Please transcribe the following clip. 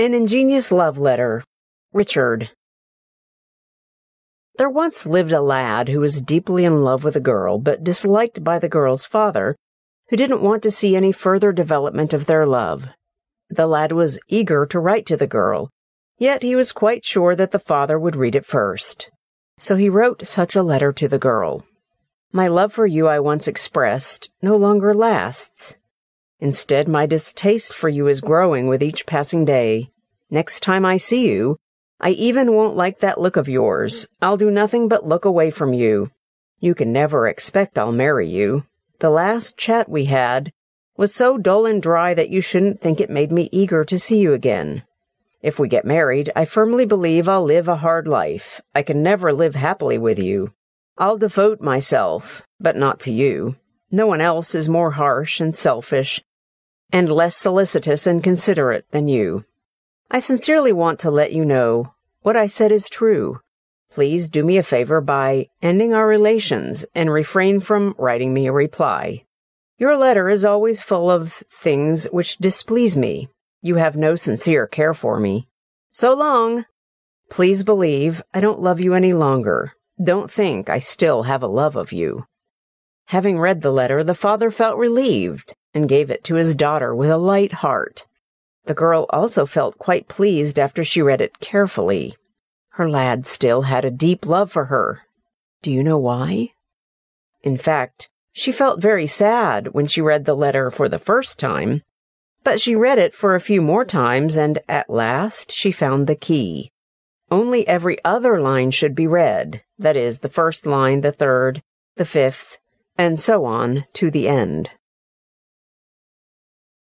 An ingenious love letter. Richard. There once lived a lad who was deeply in love with a girl, but disliked by the girl's father, who didn't want to see any further development of their love. The lad was eager to write to the girl, yet he was quite sure that the father would read it first. So he wrote such a letter to the girl. My love for you I once expressed no longer lasts. Instead, my distaste for you is growing with each passing day. Next time I see you, I even won't like that look of yours. I'll do nothing but look away from you. You can never expect I'll marry you. The last chat we had was so dull and dry that you shouldn't think it made me eager to see you again. If we get married, I firmly believe I'll live a hard life. I can never live happily with you. I'll devote myself, but not to you. No one else is more harsh and selfish and less solicitous and considerate than you. I sincerely want to let you know what I said is true. Please do me a favor by ending our relations and refrain from writing me a reply. Your letter is always full of things which displease me. You have no sincere care for me. So long! Please believe I don't love you any longer. Don't think I still have a love of you. Having read the letter, the father felt relieved and gave it to his daughter with a light heart. The girl also felt quite pleased after she read it carefully. Her lad still had a deep love for her. Do you know why? In fact, she felt very sad when she read the letter for the first time, but she read it for a few more times and at last she found the key. Only every other line should be read, that is, the first line, the third, the fifth, and so on to the end.